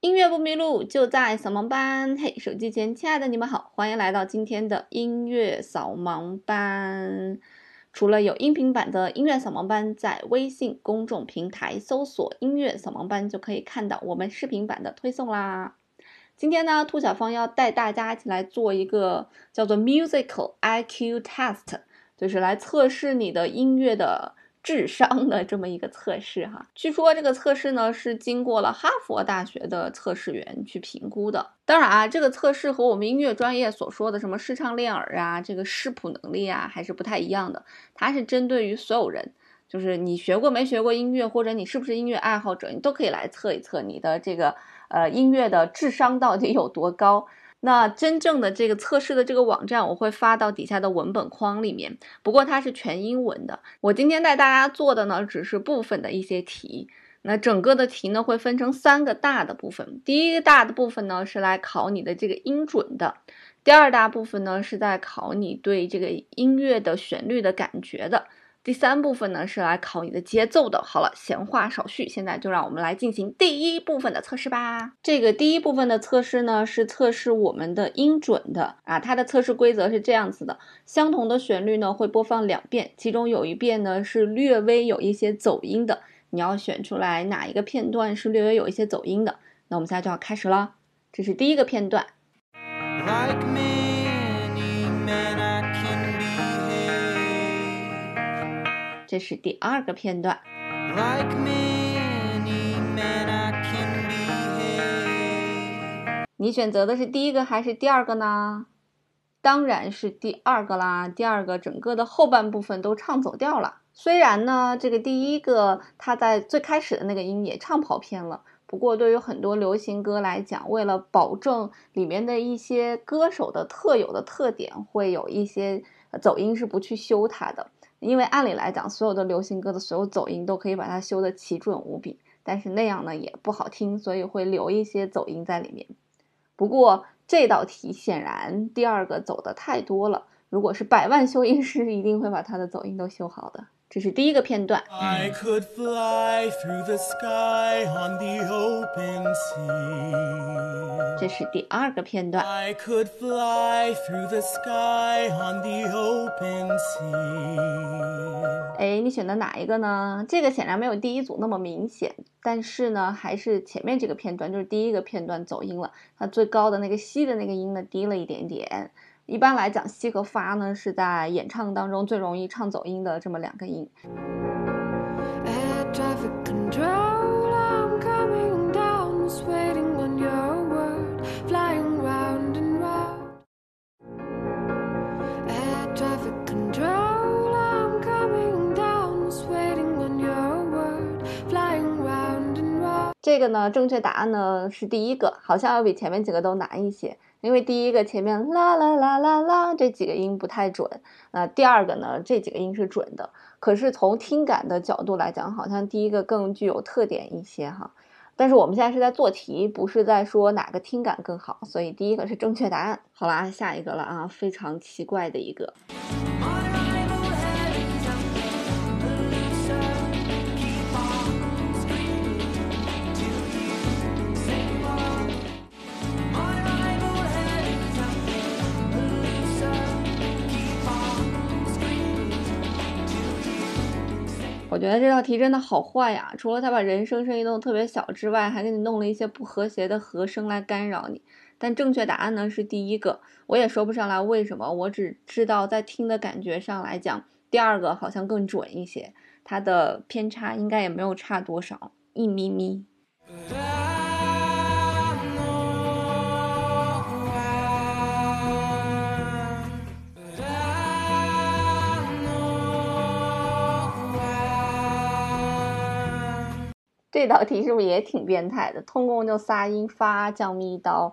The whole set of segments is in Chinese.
音乐不迷路，就在扫盲班。嘿，手机前亲爱的你们好，欢迎来到今天的音乐扫盲班。除了有音频版的音乐扫盲班，在微信公众平台搜索“音乐扫盲班”就可以看到我们视频版的推送啦。今天呢，兔小芳要带大家一起来做一个叫做 Musical IQ Test，就是来测试你的音乐的。智商的这么一个测试哈，据说这个测试呢是经过了哈佛大学的测试员去评估的。当然啊，这个测试和我们音乐专业所说的什么视唱练耳啊，这个视谱能力啊，还是不太一样的。它是针对于所有人，就是你学过没学过音乐，或者你是不是音乐爱好者，你都可以来测一测你的这个呃音乐的智商到底有多高。那真正的这个测试的这个网站，我会发到底下的文本框里面。不过它是全英文的。我今天带大家做的呢，只是部分的一些题。那整个的题呢，会分成三个大的部分。第一个大的部分呢，是来考你的这个音准的；第二大部分呢，是在考你对这个音乐的旋律的感觉的。第三部分呢是来考你的节奏的。好了，闲话少叙，现在就让我们来进行第一部分的测试吧。这个第一部分的测试呢是测试我们的音准的啊。它的测试规则是这样子的：相同的旋律呢会播放两遍，其中有一遍呢是略微有一些走音的，你要选出来哪一个片段是略微有一些走音的。那我们现在就要开始了，这是第一个片段。这是第二个片段。你选择的是第一个还是第二个呢？当然是第二个啦。第二个整个的后半部分都唱走调了。虽然呢，这个第一个它在最开始的那个音也唱跑偏了。不过对于很多流行歌来讲，为了保证里面的一些歌手的特有的特点，会有一些走音是不去修它的。因为按理来讲，所有的流行歌的所有走音都可以把它修得奇准无比，但是那样呢也不好听，所以会留一些走音在里面。不过这道题显然第二个走的太多了，如果是百万修音师，一定会把它的走音都修好的。这是第一个片段。I could fly through the sky on the open sea. 这是第二个片段。I could fly through the sky on the open sea. 哎，你选的哪一个呢？这个显然没有第一组那么明显，但是呢，还是前面这个片段，就是第一个片段走音了。它最高的那个西的那个音呢，低了一点点。一般来讲，西和发呢是在演唱当中最容易唱走音的这么两个音。这个呢，正确答案呢是第一个，好像要比前面几个都难一些。因为第一个前面啦啦啦啦啦这几个音不太准，那第二个呢这几个音是准的。可是从听感的角度来讲，好像第一个更具有特点一些哈。但是我们现在是在做题，不是在说哪个听感更好，所以第一个是正确答案。好啦，下一个了啊，非常奇怪的一个。我觉得这道题真的好坏呀！除了他把人声声音弄特别小之外，还给你弄了一些不和谐的和声来干扰你。但正确答案呢是第一个，我也说不上来为什么，我只知道在听的感觉上来讲，第二个好像更准一些，它的偏差应该也没有差多少，一咪咪。这道题是不是也挺变态的？通共就仨音发降咪哆，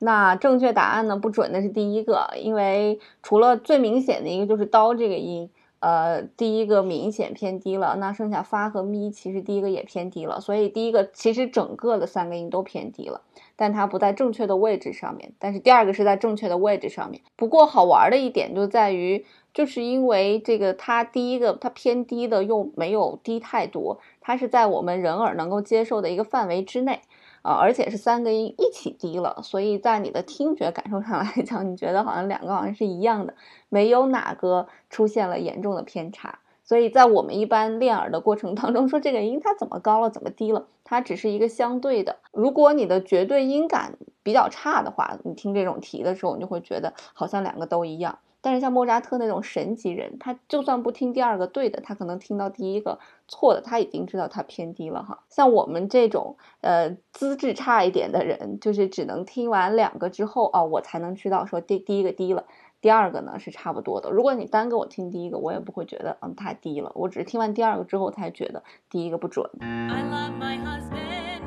那正确答案呢？不准的是第一个，因为除了最明显的一个就是哆这个音，呃，第一个明显偏低了，那剩下发和咪其实第一个也偏低了，所以第一个其实整个的三个音都偏低了，但它不在正确的位置上面，但是第二个是在正确的位置上面。不过好玩的一点就在于，就是因为这个它第一个它偏低的又没有低太多。它是在我们人耳能够接受的一个范围之内，啊，而且是三个音一起低了，所以在你的听觉感受上来讲，你觉得好像两个好像是一样的，没有哪个出现了严重的偏差。所以在我们一般练耳的过程当中，说这个音它怎么高了，怎么低了，它只是一个相对的。如果你的绝对音感比较差的话，你听这种题的时候，你就会觉得好像两个都一样。但是像莫扎特那种神级人，他就算不听第二个对的，他可能听到第一个错的，他已经知道它偏低了哈。像我们这种呃资质差一点的人，就是只能听完两个之后啊，我才能知道说第第一个低了，第二个呢是差不多的。如果你单给我听第一个，我也不会觉得嗯太低了，我只是听完第二个之后才觉得第一个不准。I love my husband,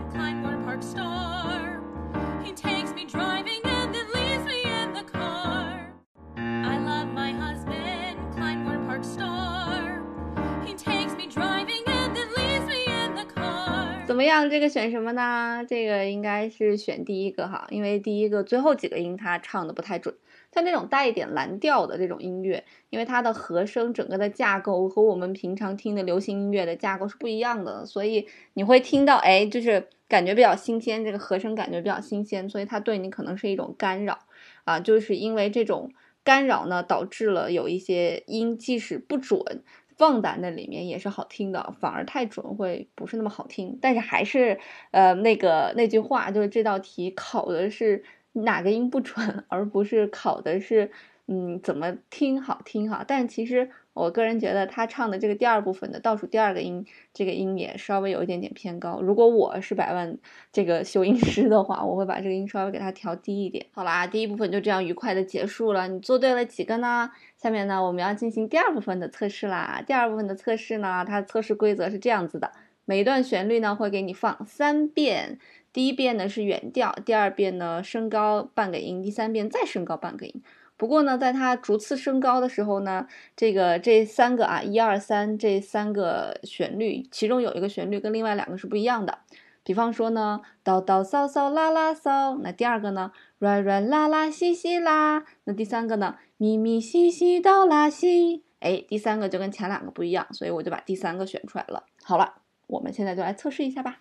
么样？这个选什么呢？这个应该是选第一个哈，因为第一个最后几个音他唱的不太准。像这种带一点蓝调的这种音乐，因为它的和声整个的架构和我们平常听的流行音乐的架构是不一样的，所以你会听到，哎，就是感觉比较新鲜，这个和声感觉比较新鲜，所以它对你可能是一种干扰啊，就是因为这种干扰呢，导致了有一些音即使不准。放在那里面也是好听的，反而太准会不是那么好听。但是还是，呃，那个那句话就是这道题考的是哪个音不准，而不是考的是，嗯，怎么听好听哈。但其实。我个人觉得他唱的这个第二部分的倒数第二个音，这个音也稍微有一点点偏高。如果我是百万这个修音师的话，我会把这个音稍微给它调低一点。好啦，第一部分就这样愉快的结束了。你做对了几个呢？下面呢，我们要进行第二部分的测试啦。第二部分的测试呢，它测试规则是这样子的：每一段旋律呢会给你放三遍，第一遍呢是原调，第二遍呢升高半个音，第三遍再升高半个音。不过呢，在它逐次升高的时候呢，这个这三个啊，一二三这三个旋律，其中有一个旋律跟另外两个是不一样的。比方说呢，哆哆嗦嗦啦啦嗦，那第二个呢，软软啦啦西西啦，那第三个呢，咪咪西西哆啦西，哎，第三个就跟前两个不一样，所以我就把第三个选出来了。好了，我们现在就来测试一下吧。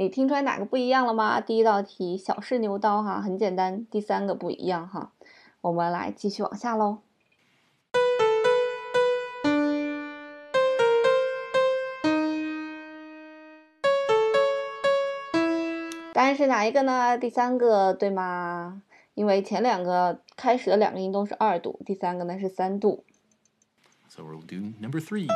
你听出来哪个不一样了吗？第一道题小试牛刀哈，很简单。第三个不一样哈，我们来继续往下喽。答案是哪一个呢？第三个对吗？因为前两个开始的两个音都是二度，第三个呢是三度。So we'll do number three.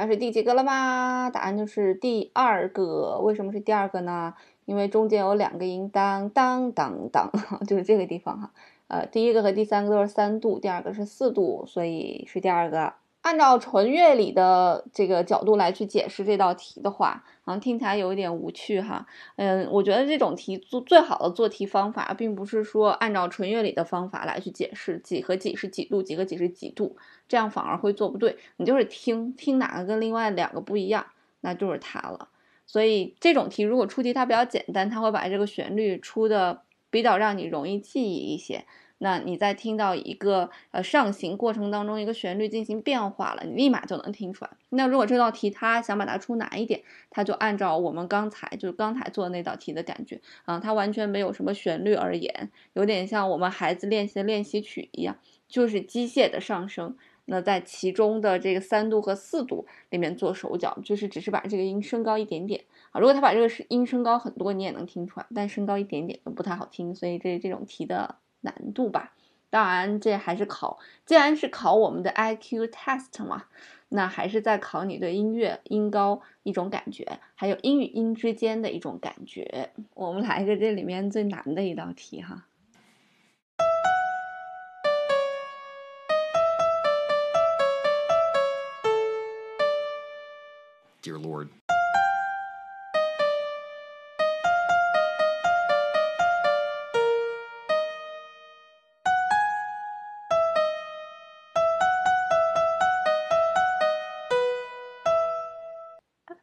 还是第几个了吗？答案就是第二个。为什么是第二个呢？因为中间有两个音，当当当当，就是这个地方哈。呃，第一个和第三个都是三度，第二个是四度，所以是第二个。按照纯乐理的这个角度来去解释这道题的话，好像听起来有一点无趣哈。嗯，我觉得这种题做最好的做题方法，并不是说按照纯乐理的方法来去解释几和几是几度，几和几是几度，这样反而会做不对。你就是听听哪个跟另外两个不一样，那就是它了。所以这种题如果出题它比较简单，它会把这个旋律出的比较让你容易记忆一些。那你在听到一个呃上行过程当中一个旋律进行变化了，你立马就能听出来。那如果这道题他想把它出难一点，他就按照我们刚才就是刚才做的那道题的感觉啊，它完全没有什么旋律而言，有点像我们孩子练习的练习曲一样，就是机械的上升。那在其中的这个三度和四度里面做手脚，就是只是把这个音升高一点点啊。如果他把这个音升高很多，你也能听出来，但升高一点点就不太好听。所以这这种题的。难度吧，当然这还是考，既然是考我们的 IQ test 嘛，那还是在考你对音乐音高一种感觉，还有音与音之间的一种感觉。我们来个这里面最难的一道题哈。Dear Lord.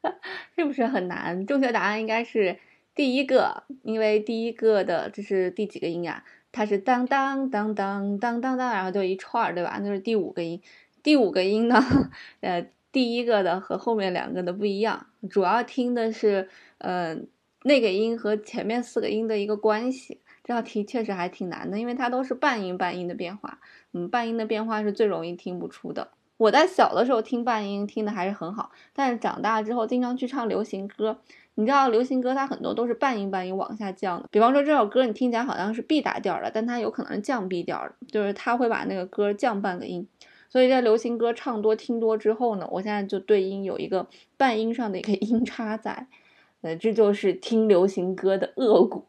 是不是很难？正确答案应该是第一个，因为第一个的这是第几个音呀？它是当当当当当当当，然后就一串，对吧？那是第五个音。第五个音呢，呃，第一个的和后面两个的不一样，主要听的是呃那个音和前面四个音的一个关系。这道题确实还挺难的，因为它都是半音半音的变化。嗯，半音的变化是最容易听不出的。我在小的时候听半音听的还是很好，但是长大之后经常去唱流行歌。你知道流行歌它很多都是半音半音往下降的。比方说这首歌你听起来好像是 B 大调的，但它有可能是降 B 调的，就是它会把那个歌降半个音。所以在流行歌唱多听多之后呢，我现在就对音有一个半音上的一个 音差在。呃，这就是听流行歌的恶果。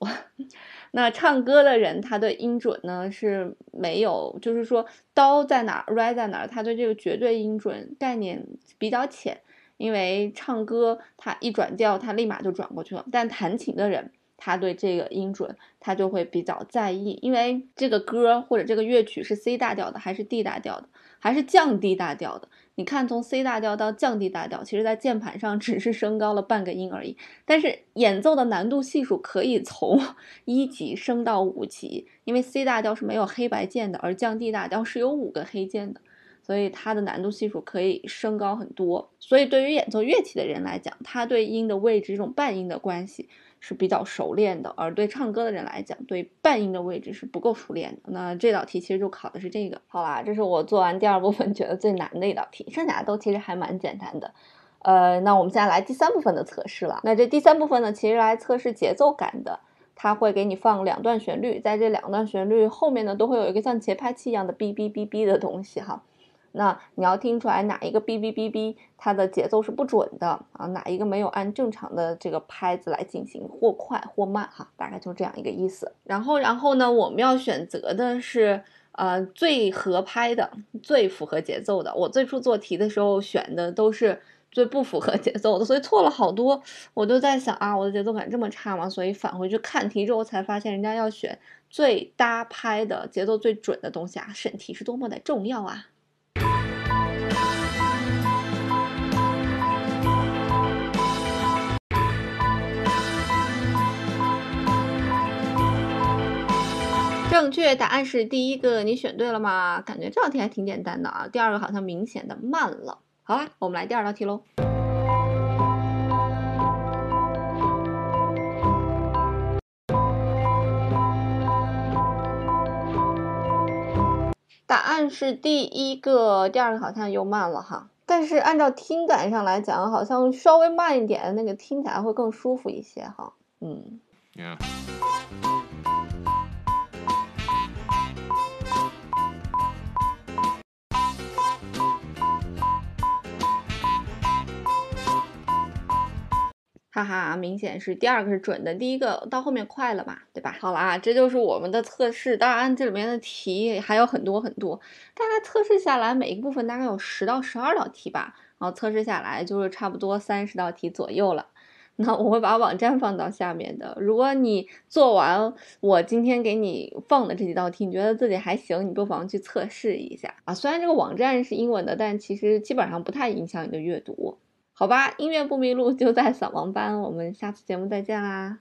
那唱歌的人，他对音准呢是没有，就是说刀在哪，re 在哪儿，他对这个绝对音准概念比较浅。因为唱歌他一转调，他立马就转过去了。但弹琴的人，他对这个音准他就会比较在意，因为这个歌或者这个乐曲是 C 大调的，还是 D 大调的，还是降 D 大调的。你看，从 C 大调到降 D 大调，其实在键盘上 只是升高了半个音而已。但是演奏的难度系数可以从 一级升到五级，因为 C 大调是没有黑白键的，而降 D 大调是有五个黑键的，所以它的难度系数可以升高很多。所以对于演奏乐器的人来讲，他对音的位置这种半音的关系。是比较熟练的，而对唱歌的人来讲，对半音的位置是不够熟练的。那这道题其实就考的是这个，好吧？这是我做完第二部分觉得最难的一道题，剩下的都其实还蛮简单的。呃，那我们现在来第三部分的测试了。那这第三部分呢，其实来测试节奏感的，它会给你放两段旋律，在这两段旋律后面呢，都会有一个像节拍器一样的哔哔哔哔的东西哈。那你要听出来哪一个哔哔哔哔，它的节奏是不准的啊？哪一个没有按正常的这个拍子来进行，或快或慢哈？大概就这样一个意思。然后，然后呢，我们要选择的是呃最合拍的、最符合节奏的。我最初做题的时候选的都是最不符合节奏的，所以错了好多。我都在想啊，我的节奏感这么差吗？所以返回去看题之后才发现，人家要选最搭拍的、节奏最准的东西啊！审题是多么的重要啊！正确答案是第一个，你选对了吗？感觉这道题还挺简单的啊。第二个好像明显的慢了。好啦，我们来第二道题喽。答案是第一个，第二个好像又慢了哈。但是按照听感上来讲，好像稍微慢一点，那个听起来会更舒服一些哈。嗯，Yeah。哈哈，明显是第二个是准的，第一个到后面快了嘛，对吧？好了啊，这就是我们的测试。当然，这里面的题还有很多很多，大概测试下来，每一个部分大概有十到十二道题吧。然后测试下来就是差不多三十道题左右了。那我会把网站放到下面的。如果你做完我今天给你放的这几道题，你觉得自己还行，你不妨去测试一下啊。虽然这个网站是英文的，但其实基本上不太影响你的阅读。好吧，音乐不迷路就在扫盲班，我们下次节目再见啦。